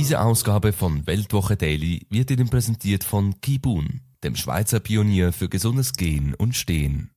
Diese Ausgabe von Weltwoche Daily wird Ihnen präsentiert von Kibun, dem Schweizer Pionier für gesundes Gehen und Stehen.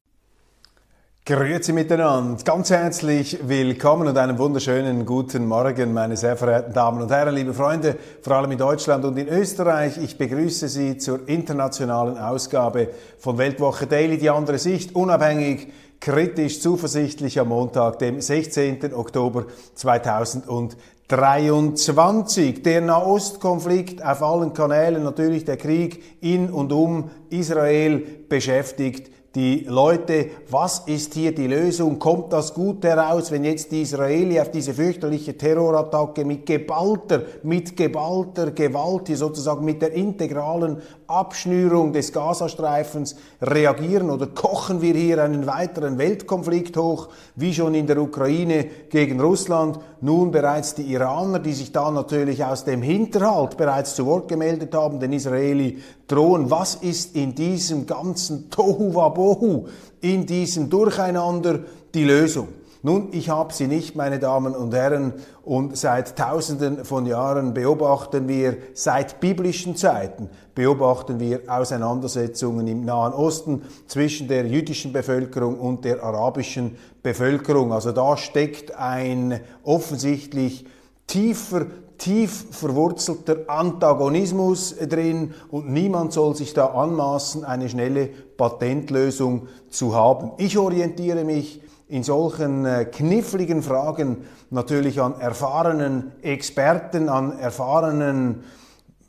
Grüezi miteinander, ganz herzlich willkommen und einen wunderschönen guten Morgen, meine sehr verehrten Damen und Herren, liebe Freunde, vor allem in Deutschland und in Österreich. Ich begrüße Sie zur internationalen Ausgabe von Weltwoche Daily, die andere Sicht, unabhängig, kritisch, zuversichtlich am Montag, dem 16. Oktober 2020. 23. Der Nahostkonflikt auf allen Kanälen, natürlich der Krieg in und um Israel beschäftigt die Leute, was ist hier die Lösung? Kommt das gut heraus, wenn jetzt die Israeli auf diese fürchterliche Terrorattacke mit geballter, mit geballter Gewalt, hier sozusagen mit der integralen Abschnürung des Gazastreifens reagieren oder kochen wir hier einen weiteren Weltkonflikt hoch, wie schon in der Ukraine gegen Russland? Nun bereits die Iraner, die sich da natürlich aus dem Hinterhalt bereits zu Wort gemeldet haben, den Israeli drohen. Was ist in diesem ganzen Tohu Wabohu, in diesem Durcheinander die Lösung? Nun, ich habe sie nicht, meine Damen und Herren, und seit Tausenden von Jahren beobachten wir, seit biblischen Zeiten beobachten wir Auseinandersetzungen im Nahen Osten zwischen der jüdischen Bevölkerung und der arabischen Bevölkerung. Also da steckt ein offensichtlich tiefer tief verwurzelter Antagonismus drin und niemand soll sich da anmaßen, eine schnelle Patentlösung zu haben. Ich orientiere mich in solchen äh, kniffligen Fragen natürlich an erfahrenen Experten, an erfahrenen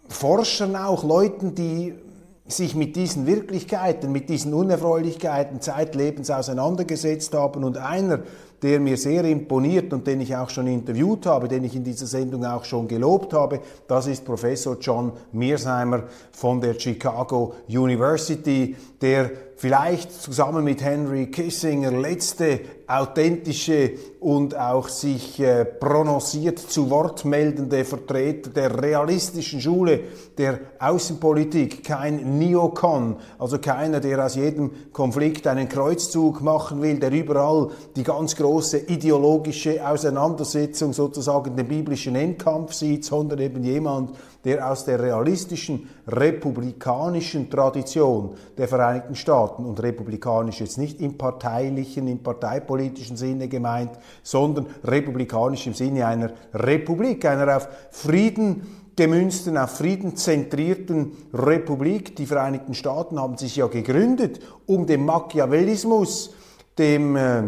Forschern auch, Leuten, die sich mit diesen Wirklichkeiten, mit diesen Unerfreulichkeiten zeitlebens auseinandergesetzt haben. Und einer, der mir sehr imponiert und den ich auch schon interviewt habe, den ich in dieser Sendung auch schon gelobt habe, das ist Professor John Mearsheimer von der Chicago University, der vielleicht zusammen mit Henry Kissinger letzte authentische und auch sich äh, prononciert zu Wort meldende Vertreter der realistischen Schule der Außenpolitik, kein Neocon, also keiner, der aus jedem Konflikt einen Kreuzzug machen will, der überall die ganz große ideologische Auseinandersetzung sozusagen den biblischen Endkampf sieht, sondern eben jemand, der aus der realistischen republikanischen Tradition der Vereinigten Staaten und republikanisch jetzt nicht im parteilichen, im parteipolitischen Sinne gemeint, sondern republikanisch im Sinne einer Republik, einer auf Frieden gemünzten, auf Frieden zentrierten Republik. Die Vereinigten Staaten haben sich ja gegründet, um dem Machiavellismus, dem äh,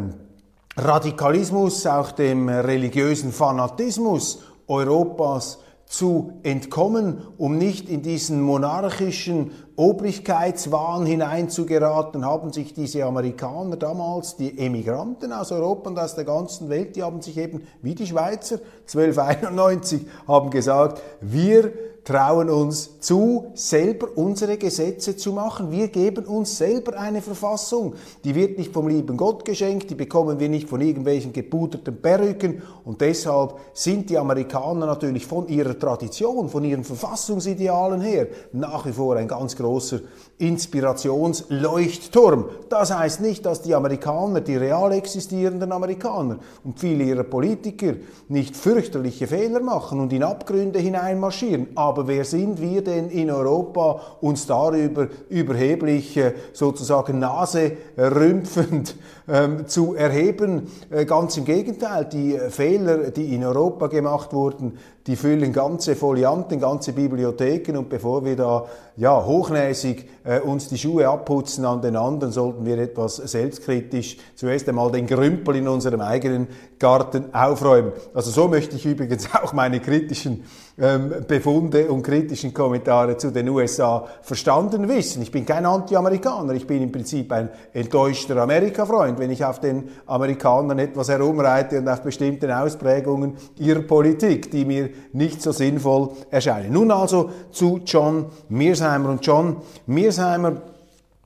Radikalismus, auch dem religiösen Fanatismus Europas zu entkommen, um nicht in diesen monarchischen Obrigkeitswahn hineinzugeraten, haben sich diese Amerikaner damals, die Emigranten aus Europa und aus der ganzen Welt, die haben sich eben, wie die Schweizer, 1291, haben gesagt, wir trauen uns zu, selber unsere Gesetze zu machen. Wir geben uns selber eine Verfassung. Die wird nicht vom lieben Gott geschenkt, die bekommen wir nicht von irgendwelchen gepuderten Perücken. Und deshalb sind die Amerikaner natürlich von ihrer Tradition, von ihren Verfassungsidealen her nach wie vor ein ganz großer Inspirationsleuchtturm. Das heißt nicht, dass die Amerikaner, die real existierenden Amerikaner und viele ihrer Politiker nicht fürchterliche Fehler machen und in Abgründe hineinmarschieren. Aber wer sind wir denn in Europa, uns darüber überheblich äh, sozusagen naserümpfend ähm, zu erheben? Äh, ganz im Gegenteil, die Fehler, die in Europa gemacht wurden, die füllen ganze Folianten, ganze Bibliotheken und bevor wir da ja, hochnäsig äh, uns die Schuhe abputzen an den anderen, sollten wir etwas selbstkritisch zuerst einmal den Grümpel in unserem eigenen Garten aufräumen. Also so möchte ich übrigens auch meine kritischen ähm, Befunde und kritischen Kommentare zu den USA verstanden wissen. Ich bin kein Anti-Amerikaner, ich bin im Prinzip ein enttäuschter Amerika-Freund, wenn ich auf den Amerikanern etwas herumreite und auf bestimmten Ausprägungen ihrer Politik, die mir nicht so sinnvoll erscheinen. Nun also zu John Mearsheimer. Und John Mearsheimer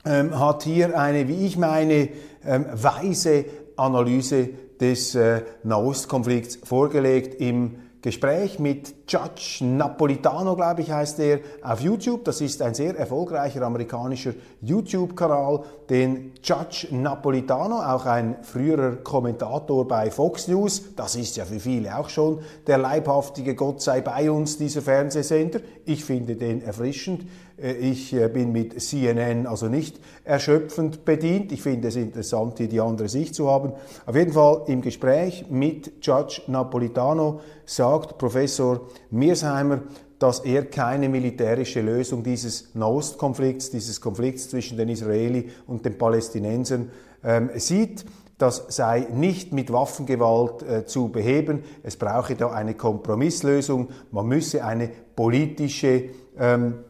ähm, hat hier eine, wie ich meine, ähm, weise Analyse des äh, Nahostkonflikts vorgelegt im Gespräch mit Judge Napolitano, glaube ich, heißt er, auf YouTube. Das ist ein sehr erfolgreicher amerikanischer YouTube-Kanal, den Judge Napolitano, auch ein früherer Kommentator bei Fox News, das ist ja für viele auch schon der leibhaftige Gott sei bei uns, dieser Fernsehsender. Ich finde den erfrischend. Äh, ich äh, bin mit CNN also nicht erschöpfend bedient. Ich finde es interessant, hier die andere Sicht zu haben. Auf jeden Fall im Gespräch mit Judge Napolitano sagt Professor Mearsheimer, dass er keine militärische Lösung dieses Nahostkonflikts, dieses Konflikts zwischen den Israeli und den Palästinensern ähm, sieht. Das sei nicht mit Waffengewalt äh, zu beheben. Es brauche da eine Kompromisslösung. Man müsse eine politische ähm,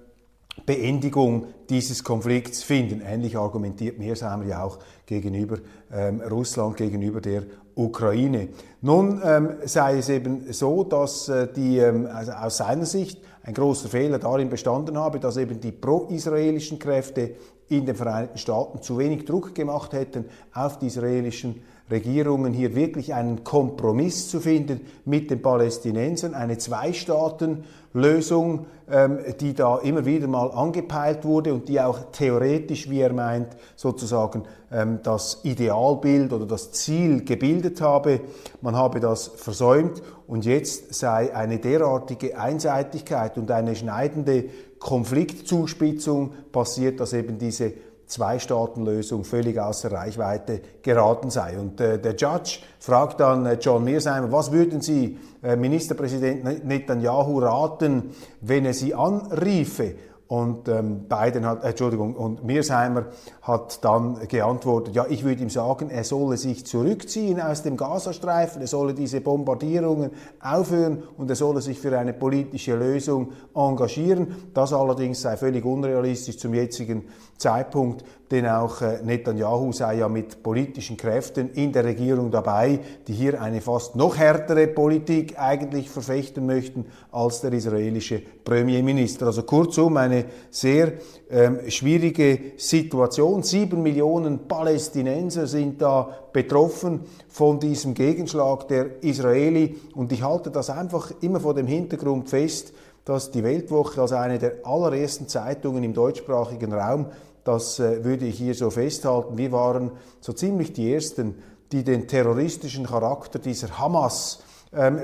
Beendigung dieses Konflikts finden. Ähnlich argumentiert Mearsheimer ja auch gegenüber ähm, Russland, gegenüber der Ukraine. Nun ähm, sei es eben so, dass äh, die, ähm, also aus seiner Sicht ein großer Fehler darin bestanden habe, dass eben die pro-israelischen Kräfte in den Vereinigten Staaten zu wenig Druck gemacht hätten auf die israelischen Regierungen hier wirklich einen Kompromiss zu finden mit den Palästinensern, eine Zwei-Staaten-Lösung, ähm, die da immer wieder mal angepeilt wurde und die auch theoretisch, wie er meint, sozusagen ähm, das Idealbild oder das Ziel gebildet habe. Man habe das versäumt und jetzt sei eine derartige Einseitigkeit und eine schneidende Konfliktzuspitzung passiert, dass eben diese Zwei-Staaten-Lösung völlig außer Reichweite geraten sei. Und äh, der Judge fragt dann äh, John Mearsheimer, was würden Sie äh, Ministerpräsident Netanyahu raten, wenn er Sie anriefe? Und ähm, Biden hat, äh, Entschuldigung, und Mearsheimer hat dann geantwortet, ja, ich würde ihm sagen, er solle sich zurückziehen aus dem Gazastreifen, er solle diese Bombardierungen aufhören und er solle sich für eine politische Lösung engagieren. Das allerdings sei völlig unrealistisch zum jetzigen Zeitpunkt, denn auch äh, Netanyahu sei ja mit politischen Kräften in der Regierung dabei, die hier eine fast noch härtere Politik eigentlich verfechten möchten als der israelische Premierminister. Also kurzum eine sehr ähm, schwierige Situation. Sieben Millionen Palästinenser sind da betroffen von diesem Gegenschlag der Israeli und ich halte das einfach immer vor dem Hintergrund fest, dass die Weltwoche als eine der allerersten Zeitungen im deutschsprachigen Raum das äh, würde ich hier so festhalten. Wir waren so ziemlich die Ersten, die den terroristischen Charakter dieser Hamas-Brigaden ähm,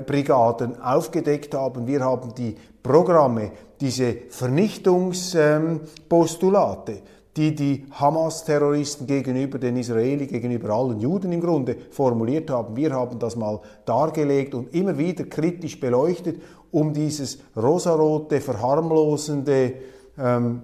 aufgedeckt haben. Wir haben die Programme, diese Vernichtungspostulate, ähm, die die Hamas-Terroristen gegenüber den Israeli, gegenüber allen Juden im Grunde formuliert haben. Wir haben das mal dargelegt und immer wieder kritisch beleuchtet, um dieses rosarote, verharmlosende, ähm,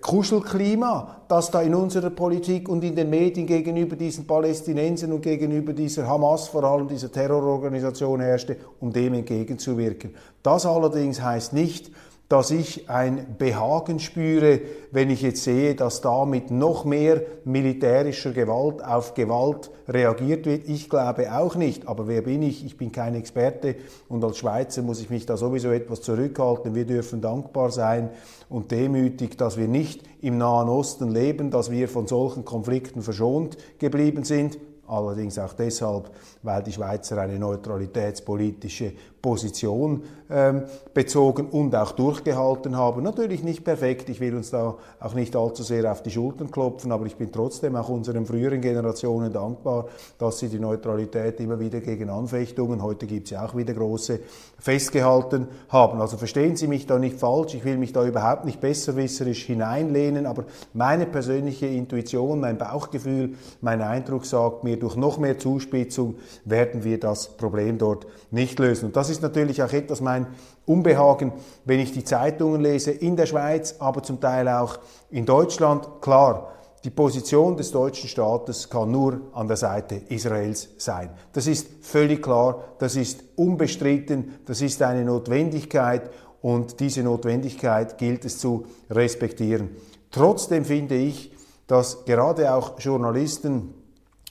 Kuschelklima, das da in unserer Politik und in den Medien gegenüber diesen Palästinensern und gegenüber dieser Hamas, vor allem dieser Terrororganisation herrschte, um dem entgegenzuwirken. Das allerdings heißt nicht, dass ich ein Behagen spüre, wenn ich jetzt sehe, dass da mit noch mehr militärischer Gewalt auf Gewalt reagiert wird. Ich glaube auch nicht, aber wer bin ich? Ich bin kein Experte und als Schweizer muss ich mich da sowieso etwas zurückhalten. Wir dürfen dankbar sein und demütig, dass wir nicht im Nahen Osten leben, dass wir von solchen Konflikten verschont geblieben sind allerdings auch deshalb, weil die Schweizer eine neutralitätspolitische Position ähm, bezogen und auch durchgehalten haben. Natürlich nicht perfekt, ich will uns da auch nicht allzu sehr auf die Schultern klopfen, aber ich bin trotzdem auch unseren früheren Generationen dankbar, dass sie die Neutralität immer wieder gegen Anfechtungen, heute gibt es ja auch wieder große, festgehalten haben. Also verstehen Sie mich da nicht falsch, ich will mich da überhaupt nicht besserwisserisch hineinlehnen, aber meine persönliche Intuition, mein Bauchgefühl, mein Eindruck sagt mir, durch noch mehr Zuspitzung werden wir das Problem dort nicht lösen. Und das ist natürlich auch etwas mein Unbehagen, wenn ich die Zeitungen lese in der Schweiz, aber zum Teil auch in Deutschland. Klar, die Position des deutschen Staates kann nur an der Seite Israels sein. Das ist völlig klar, das ist unbestritten, das ist eine Notwendigkeit und diese Notwendigkeit gilt es zu respektieren. Trotzdem finde ich, dass gerade auch Journalisten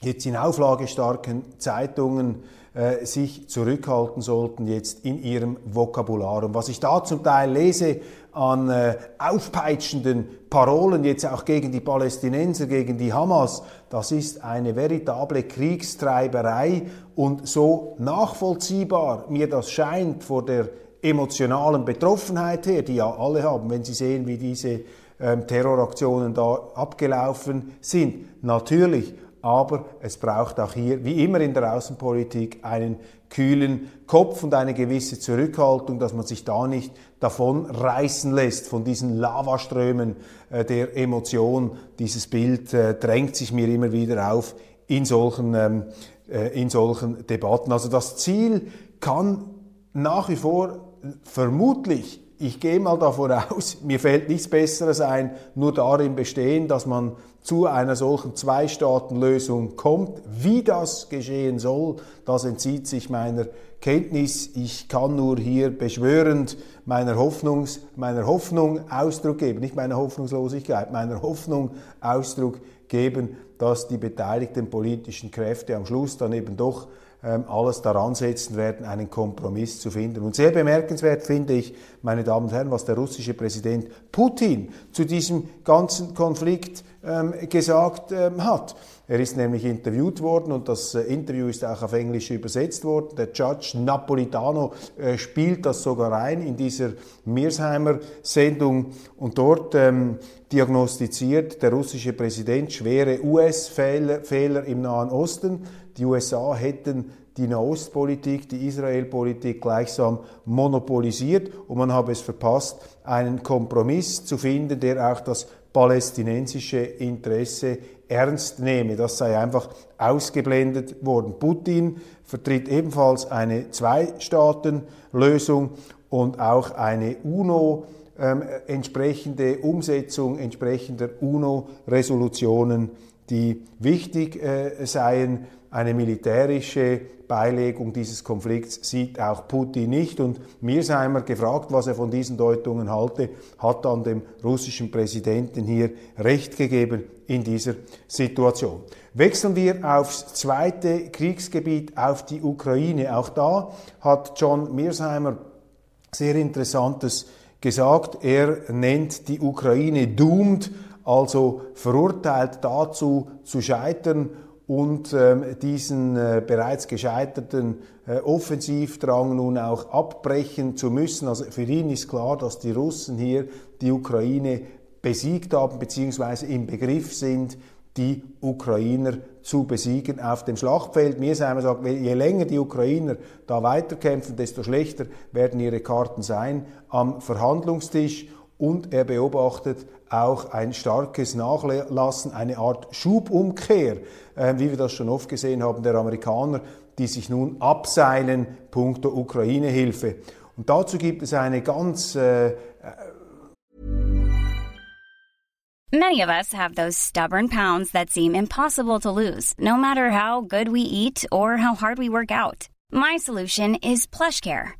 jetzt in auflagestarken Zeitungen äh, sich zurückhalten sollten jetzt in ihrem Vokabular. Und was ich da zum Teil lese an äh, aufpeitschenden Parolen jetzt auch gegen die Palästinenser, gegen die Hamas, das ist eine veritable Kriegstreiberei und so nachvollziehbar mir das scheint vor der emotionalen Betroffenheit her, die ja alle haben, wenn sie sehen, wie diese ähm, Terroraktionen da abgelaufen sind. Natürlich, aber es braucht auch hier, wie immer in der Außenpolitik, einen kühlen Kopf und eine gewisse Zurückhaltung, dass man sich da nicht davon reißen lässt von diesen Lavaströmen äh, der Emotion. Dieses Bild äh, drängt sich mir immer wieder auf in solchen, ähm, äh, in solchen Debatten. Also das Ziel kann nach wie vor vermutlich, ich gehe mal davon aus, mir fällt nichts Besseres ein, nur darin bestehen, dass man zu einer solchen Zwei-Staaten-Lösung kommt. Wie das geschehen soll, das entzieht sich meiner Kenntnis. Ich kann nur hier beschwörend meiner, Hoffnungs, meiner Hoffnung Ausdruck geben, nicht meiner Hoffnungslosigkeit, meiner Hoffnung Ausdruck geben, dass die beteiligten politischen Kräfte am Schluss dann eben doch alles daran setzen werden, einen Kompromiss zu finden. Und sehr bemerkenswert finde ich, meine Damen und Herren, was der russische Präsident Putin zu diesem ganzen Konflikt ähm, gesagt ähm, hat. Er ist nämlich interviewt worden und das äh, Interview ist auch auf Englisch übersetzt worden. Der Judge Napolitano äh, spielt das sogar ein in dieser Mearsheimer-Sendung und dort ähm, diagnostiziert der russische Präsident schwere US-Fehler im Nahen Osten. Die USA hätten die Nahostpolitik, die Israelpolitik gleichsam monopolisiert und man habe es verpasst, einen Kompromiss zu finden, der auch das palästinensische Interesse ernst nehme. Das sei einfach ausgeblendet worden. Putin vertritt ebenfalls eine Zwei-Staaten-Lösung und auch eine UNO ähm, entsprechende Umsetzung entsprechender UNO-Resolutionen, die wichtig äh, seien. Eine militärische Beilegung dieses Konflikts sieht auch Putin nicht. Und Mirsheimer, gefragt, was er von diesen Deutungen halte, hat dann dem russischen Präsidenten hier Recht gegeben in dieser Situation. Wechseln wir aufs zweite Kriegsgebiet, auf die Ukraine. Auch da hat John Mirsheimer sehr Interessantes gesagt. Er nennt die Ukraine doomed, also verurteilt dazu zu scheitern und ähm, diesen äh, bereits gescheiterten äh, Offensivdrang nun auch abbrechen zu müssen. Also für ihn ist klar, dass die Russen hier die Ukraine besiegt haben beziehungsweise im Begriff sind, die Ukrainer zu besiegen auf dem Schlachtfeld. Mir sagen sagt, je länger die Ukrainer da weiterkämpfen, desto schlechter werden ihre Karten sein am Verhandlungstisch und er beobachtet auch ein starkes Nachlassen, eine Art Schubumkehr, äh, wie wir das schon oft gesehen haben, der Amerikaner, die sich nun abseilen punkto Ukraine-Hilfe. Und dazu gibt es eine ganz äh, Many of us have those stubborn pounds that seem impossible to lose, no matter how good we eat or how hard we work out. My solution is PlushCare.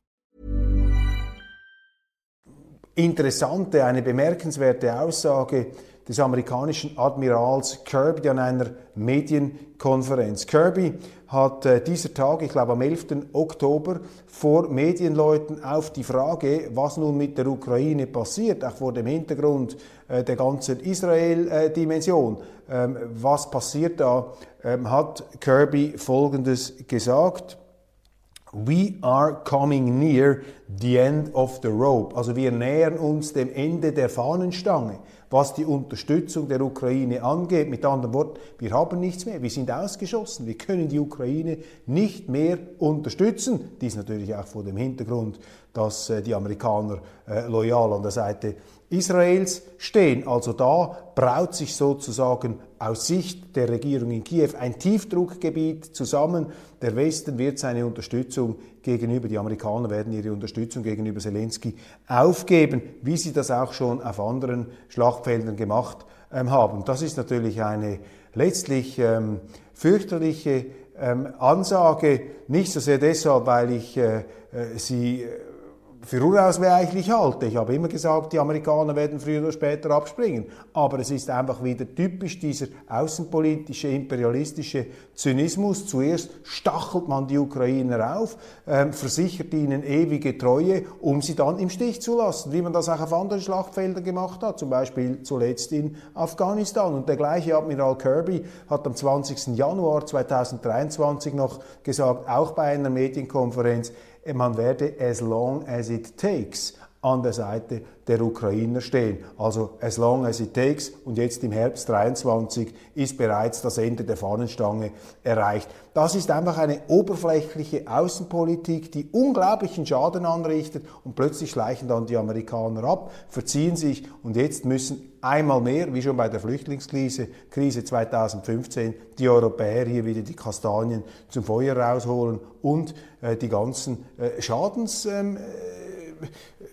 Interessante, eine bemerkenswerte Aussage des amerikanischen Admirals Kirby an einer Medienkonferenz. Kirby hat äh, dieser Tag, ich glaube am 11. Oktober, vor Medienleuten auf die Frage, was nun mit der Ukraine passiert, auch vor dem Hintergrund äh, der ganzen Israel-Dimension, ähm, was passiert da, ähm, hat Kirby Folgendes gesagt. We are coming near the end of the rope. Also wir nähern uns dem Ende der Fahnenstange was die Unterstützung der Ukraine angeht. Mit anderen Worten, wir haben nichts mehr, wir sind ausgeschossen, wir können die Ukraine nicht mehr unterstützen. Dies natürlich auch vor dem Hintergrund, dass äh, die Amerikaner äh, loyal an der Seite Israels stehen. Also da braut sich sozusagen aus Sicht der Regierung in Kiew ein Tiefdruckgebiet zusammen. Der Westen wird seine Unterstützung gegenüber, die Amerikaner werden ihre Unterstützung gegenüber Zelensky aufgeben, wie sie das auch schon auf anderen Schlachtfeldern gemacht ähm, haben. Das ist natürlich eine letztlich ähm, fürchterliche ähm, Ansage, nicht so sehr deshalb, weil ich äh, äh sie für unausweichlich halte. Ich habe immer gesagt, die Amerikaner werden früher oder später abspringen. Aber es ist einfach wieder typisch dieser außenpolitische, imperialistische Zynismus. Zuerst stachelt man die Ukrainer auf, ähm, versichert ihnen ewige Treue, um sie dann im Stich zu lassen, wie man das auch auf anderen Schlachtfeldern gemacht hat, zum Beispiel zuletzt in Afghanistan. Und der gleiche Admiral Kirby hat am 20. Januar 2023 noch gesagt, auch bei einer Medienkonferenz, man werde as long as it takes an der Seite der Ukrainer stehen. Also as long as it takes und jetzt im Herbst 23 ist bereits das Ende der Fahnenstange erreicht. Das ist einfach eine oberflächliche Außenpolitik, die unglaublichen Schaden anrichtet und plötzlich schleichen dann die Amerikaner ab, verziehen sich und jetzt müssen einmal mehr, wie schon bei der Flüchtlingskrise Krise 2015, die Europäer hier wieder die Kastanien zum Feuer rausholen und äh, die ganzen äh, Schadens ähm,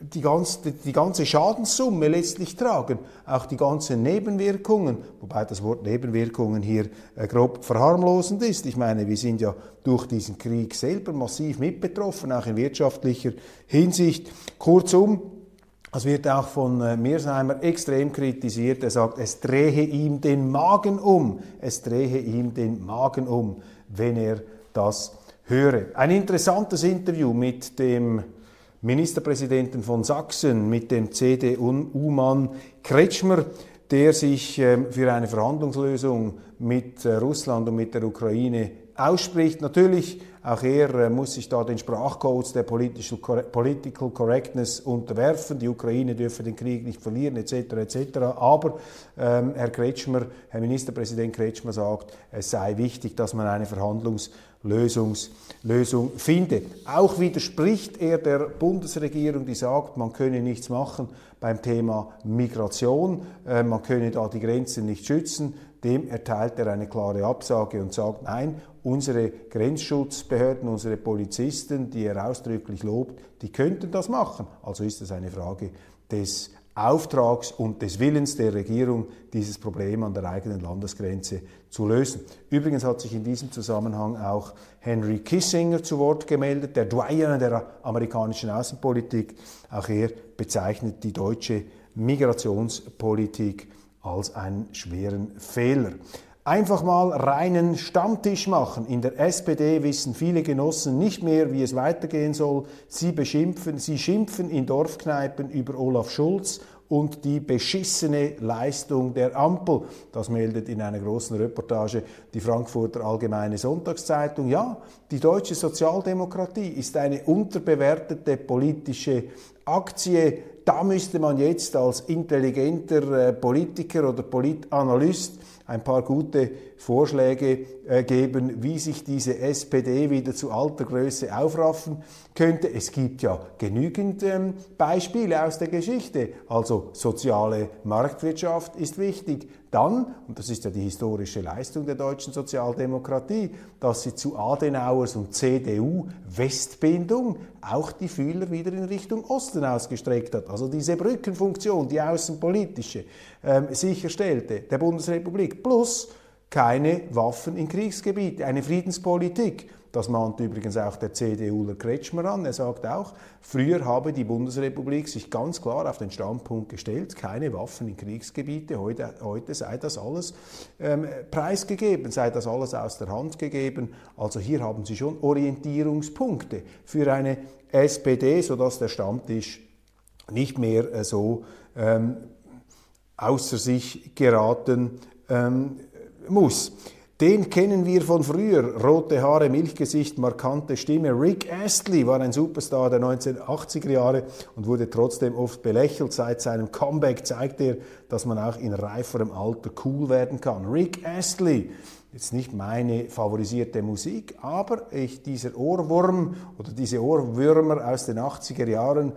die, ganz, die ganze Schadenssumme letztlich tragen, auch die ganzen Nebenwirkungen, wobei das Wort Nebenwirkungen hier äh, grob verharmlosend ist. Ich meine, wir sind ja durch diesen Krieg selber massiv mitbetroffen, auch in wirtschaftlicher Hinsicht. Kurzum, es wird auch von äh, Mearsheimer extrem kritisiert. Er sagt, es drehe ihm den Magen um. Es drehe ihm den Magen um, wenn er das höre. Ein interessantes Interview mit dem Ministerpräsidenten von Sachsen mit dem CDU-Mann Kretschmer, der sich ähm, für eine Verhandlungslösung mit äh, Russland und mit der Ukraine ausspricht. Natürlich, auch er äh, muss sich da den Sprachcodes der Political Correctness unterwerfen. Die Ukraine dürfe den Krieg nicht verlieren, etc. etc. Aber ähm, Herr Kretschmer, Herr Ministerpräsident Kretschmer sagt, es sei wichtig, dass man eine Verhandlungs Lösungs, Lösung findet. Auch widerspricht er der Bundesregierung, die sagt, man könne nichts machen beim Thema Migration, äh, man könne da die Grenzen nicht schützen. Dem erteilt er eine klare Absage und sagt, nein, unsere Grenzschutzbehörden, unsere Polizisten, die er ausdrücklich lobt, die könnten das machen. Also ist es eine Frage des Auftrags und des Willens der Regierung, dieses Problem an der eigenen Landesgrenze zu lösen. Übrigens hat sich in diesem Zusammenhang auch Henry Kissinger zu Wort gemeldet, der Doyen der amerikanischen Außenpolitik. Auch er bezeichnet die deutsche Migrationspolitik als einen schweren Fehler. Einfach mal reinen Stammtisch machen. In der SPD wissen viele Genossen nicht mehr, wie es weitergehen soll. Sie beschimpfen, sie schimpfen in Dorfkneipen über Olaf Schulz und die beschissene Leistung der Ampel. Das meldet in einer großen Reportage die Frankfurter Allgemeine Sonntagszeitung. Ja, die deutsche Sozialdemokratie ist eine unterbewertete politische Aktie. Da müsste man jetzt als intelligenter äh, Politiker oder Politanalyst ein paar gute Vorschläge äh, geben, wie sich diese SPD wieder zu alter Größe aufraffen könnte. Es gibt ja genügend ähm, Beispiele aus der Geschichte. Also soziale Marktwirtschaft ist wichtig. Dann, und das ist ja die historische Leistung der deutschen Sozialdemokratie, dass sie zu Adenauers und CDU Westbindung auch die Fühler wieder in Richtung Osten ausgestreckt hat. Also diese Brückenfunktion, die außenpolitische, ähm, sicherstellte der Bundesrepublik. Plus keine Waffen in Kriegsgebiete, eine Friedenspolitik. Das mahnt übrigens auch der CDUler Kretschmer an. Er sagt auch, früher habe die Bundesrepublik sich ganz klar auf den Standpunkt gestellt, keine Waffen in Kriegsgebiete. Heute, heute sei das alles ähm, preisgegeben, sei das alles aus der Hand gegeben. Also hier haben Sie schon Orientierungspunkte für eine SPD, sodass der Stammtisch nicht mehr äh, so ähm, außer sich geraten ähm, muss. Den kennen wir von früher. Rote Haare, Milchgesicht, markante Stimme. Rick Astley war ein Superstar der 1980er Jahre und wurde trotzdem oft belächelt. Seit seinem Comeback zeigt er, dass man auch in reiferem Alter cool werden kann. Rick Astley jetzt nicht meine favorisierte Musik, aber ich, dieser Ohrwurm oder diese Ohrwürmer aus den 80er Jahren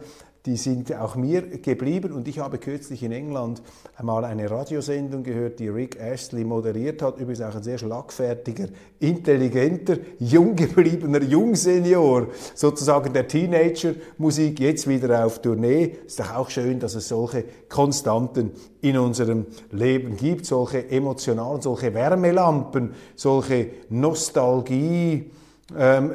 die sind auch mir geblieben. Und ich habe kürzlich in England einmal eine Radiosendung gehört, die Rick Astley moderiert hat, übrigens auch ein sehr schlagfertiger, intelligenter, jung gebliebener Jungsenior, sozusagen der Teenager-Musik, jetzt wieder auf Tournee. Ist doch auch schön, dass es solche Konstanten in unserem Leben gibt, solche emotionalen, solche Wärmelampen, solche Nostalgie, ähm,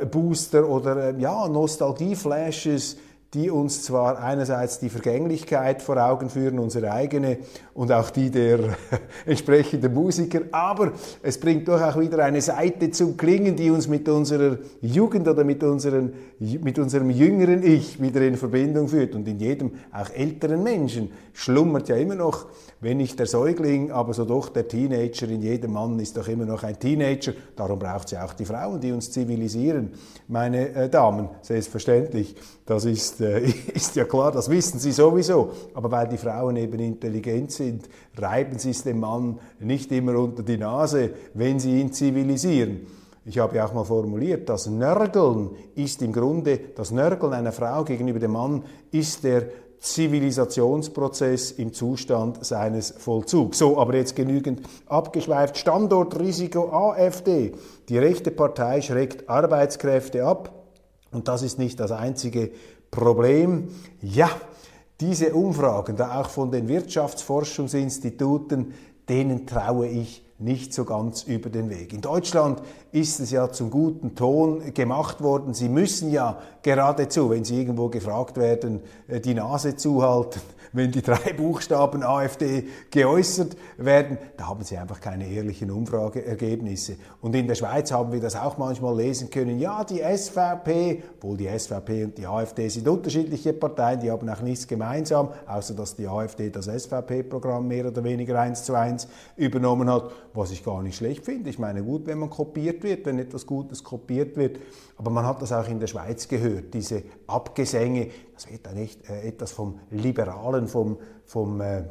oder ähm, ja, Nostalgie-Flashes, die uns zwar einerseits die Vergänglichkeit vor Augen führen, unsere eigene und auch die der entsprechenden Musiker, aber es bringt doch auch wieder eine Seite zum Klingen, die uns mit unserer Jugend oder mit, unseren, mit unserem jüngeren Ich wieder in Verbindung führt. Und in jedem, auch älteren Menschen, schlummert ja immer noch, wenn nicht der Säugling, aber so doch der Teenager. In jedem Mann ist doch immer noch ein Teenager. Darum braucht es ja auch die Frauen, die uns zivilisieren, meine äh, Damen, selbstverständlich. Das ist, äh, ist ja klar, das wissen Sie sowieso. Aber weil die Frauen eben intelligent sind, reiben Sie es dem Mann nicht immer unter die Nase, wenn Sie ihn zivilisieren. Ich habe ja auch mal formuliert, das Nörgeln ist im Grunde, das Nörgeln einer Frau gegenüber dem Mann ist der Zivilisationsprozess im Zustand seines Vollzugs. So, aber jetzt genügend abgeschweift. Standortrisiko AfD. Die rechte Partei schreckt Arbeitskräfte ab. Und das ist nicht das einzige Problem. Ja, diese Umfragen, da auch von den Wirtschaftsforschungsinstituten, denen traue ich nicht so ganz über den Weg. In Deutschland ist es ja zum guten Ton gemacht worden. Sie müssen ja geradezu, wenn Sie irgendwo gefragt werden, äh, die Nase zuhalten wenn die drei Buchstaben AfD geäußert werden, da haben sie einfach keine ehrlichen Umfrageergebnisse. Und in der Schweiz haben wir das auch manchmal lesen können. Ja, die SVP, obwohl die SVP und die AfD sind unterschiedliche Parteien, die haben auch nichts gemeinsam, außer dass die AfD das SVP-Programm mehr oder weniger eins zu eins übernommen hat, was ich gar nicht schlecht finde. Ich meine, gut, wenn man kopiert wird, wenn etwas Gutes kopiert wird, aber man hat das auch in der Schweiz gehört, diese Abgesänge, das wird dann echt äh, etwas vom Liberalen, vom, vom, äh,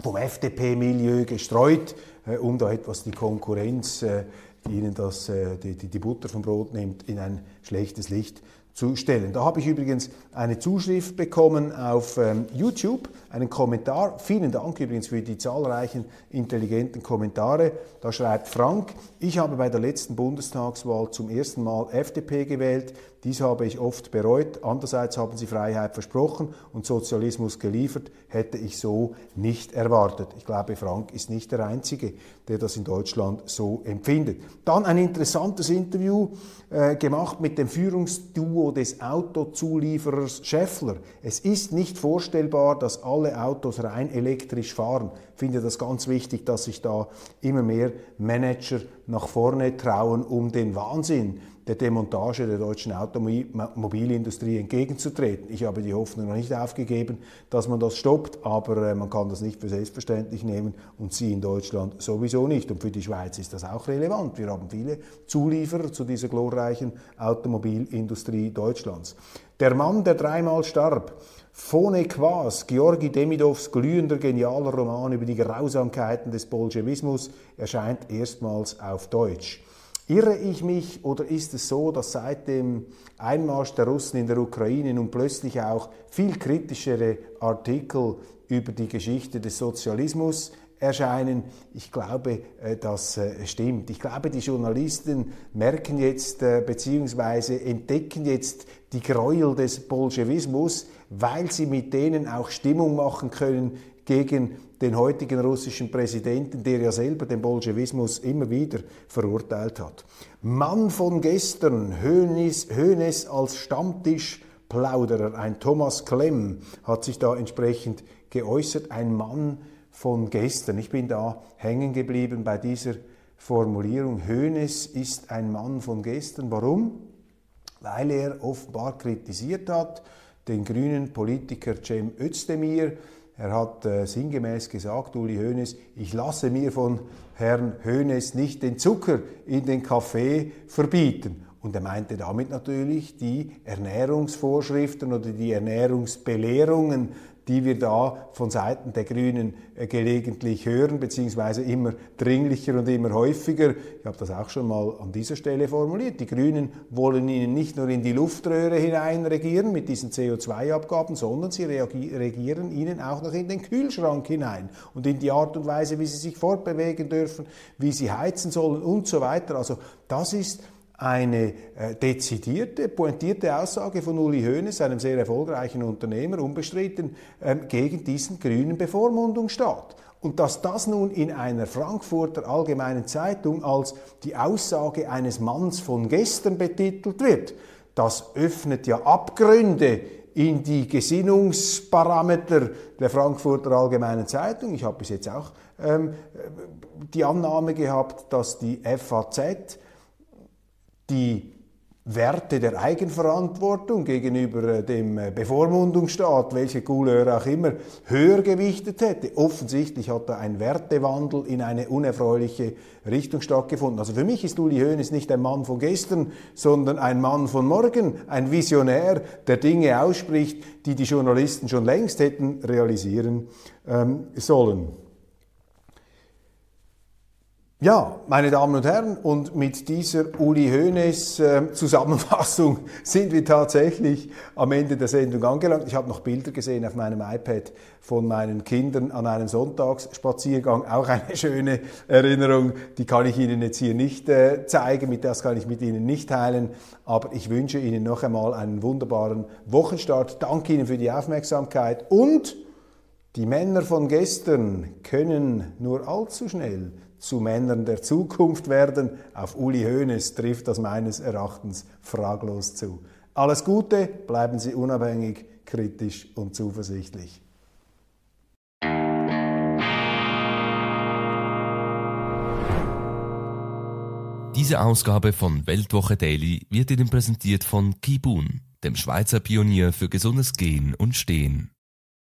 vom FDP-Milieu gestreut, äh, um da etwas die Konkurrenz, äh, die ihnen das, äh, die, die Butter vom Brot nimmt, in ein schlechtes Licht zu stellen. Da habe ich übrigens eine Zuschrift bekommen auf ähm, YouTube, einen Kommentar. Vielen Dank übrigens für die zahlreichen intelligenten Kommentare. Da schreibt Frank, ich habe bei der letzten Bundestagswahl zum ersten Mal FDP gewählt. Dies habe ich oft bereut. Andererseits haben sie Freiheit versprochen und Sozialismus geliefert. Hätte ich so nicht erwartet. Ich glaube, Frank ist nicht der Einzige, der das in Deutschland so empfindet. Dann ein interessantes Interview äh, gemacht mit dem Führungsduo des Autozulieferers Scheffler. Es ist nicht vorstellbar, dass alle Autos rein elektrisch fahren. Ich finde das ganz wichtig, dass sich da immer mehr Manager nach vorne trauen, um den Wahnsinn der Demontage der deutschen Automobilindustrie entgegenzutreten. Ich habe die Hoffnung noch nicht aufgegeben, dass man das stoppt, aber äh, man kann das nicht für selbstverständlich nehmen und sie in Deutschland sowieso nicht. Und für die Schweiz ist das auch relevant. Wir haben viele Zulieferer zu dieser glorreichen Automobilindustrie Deutschlands. Der Mann, der dreimal starb, Phone Quas, Georgi Demidovs glühender genialer Roman über die Grausamkeiten des Bolschewismus, erscheint erstmals auf Deutsch. Irre ich mich oder ist es so, dass seit dem Einmarsch der Russen in der Ukraine nun plötzlich auch viel kritischere Artikel über die Geschichte des Sozialismus erscheinen. Ich glaube, äh, das äh, stimmt. Ich glaube, die Journalisten merken jetzt äh, bzw. entdecken jetzt die Gräuel des Bolschewismus, weil sie mit denen auch Stimmung machen können gegen den heutigen russischen Präsidenten, der ja selber den Bolschewismus immer wieder verurteilt hat. Mann von gestern, Hönes, als Stammtischplauderer, ein Thomas Klemm hat sich da entsprechend geäußert, ein Mann von gestern. Ich bin da hängen geblieben bei dieser Formulierung. Hönes ist ein Mann von gestern. Warum? Weil er offenbar kritisiert hat, den grünen Politiker Cem Özdemir, er hat äh, sinngemäß gesagt, Uli Hoeneß, ich lasse mir von Herrn Hoeneß nicht den Zucker in den Kaffee verbieten. Und er meinte damit natürlich die Ernährungsvorschriften oder die Ernährungsbelehrungen die wir da von Seiten der Grünen äh, gelegentlich hören, beziehungsweise immer dringlicher und immer häufiger. Ich habe das auch schon mal an dieser Stelle formuliert. Die Grünen wollen ihnen nicht nur in die Luftröhre hinein regieren mit diesen CO2-Abgaben, sondern sie regieren ihnen auch noch in den Kühlschrank hinein und in die Art und Weise, wie sie sich fortbewegen dürfen, wie sie heizen sollen und so weiter. Also das ist eine äh, dezidierte, pointierte Aussage von Uli Hoeneß, einem sehr erfolgreichen Unternehmer, unbestritten, ähm, gegen diesen grünen Bevormundungsstaat. Und dass das nun in einer Frankfurter Allgemeinen Zeitung als die Aussage eines Manns von gestern betitelt wird, das öffnet ja Abgründe in die Gesinnungsparameter der Frankfurter Allgemeinen Zeitung. Ich habe bis jetzt auch ähm, die Annahme gehabt, dass die FAZ die Werte der Eigenverantwortung gegenüber äh, dem äh, Bevormundungsstaat, welche Couleur auch immer, höher gewichtet hätte. Offensichtlich hat da ein Wertewandel in eine unerfreuliche Richtung stattgefunden. Also für mich ist Uli Hoeneß nicht ein Mann von gestern, sondern ein Mann von morgen, ein Visionär, der Dinge ausspricht, die die Journalisten schon längst hätten realisieren ähm, sollen. Ja, meine Damen und Herren, und mit dieser Uli Hoeneß äh, Zusammenfassung sind wir tatsächlich am Ende der Sendung angelangt. Ich habe noch Bilder gesehen auf meinem iPad von meinen Kindern an einem Sonntagsspaziergang. Auch eine schöne Erinnerung, die kann ich Ihnen jetzt hier nicht äh, zeigen, mit das kann ich mit Ihnen nicht teilen. Aber ich wünsche Ihnen noch einmal einen wunderbaren Wochenstart. Danke Ihnen für die Aufmerksamkeit und die Männer von gestern können nur allzu schnell zu Männern der Zukunft werden. Auf Uli Hoeneß trifft das meines Erachtens fraglos zu. Alles Gute, bleiben Sie unabhängig, kritisch und zuversichtlich. Diese Ausgabe von Weltwoche Daily wird Ihnen präsentiert von Kibun, dem Schweizer Pionier für gesundes Gehen und Stehen.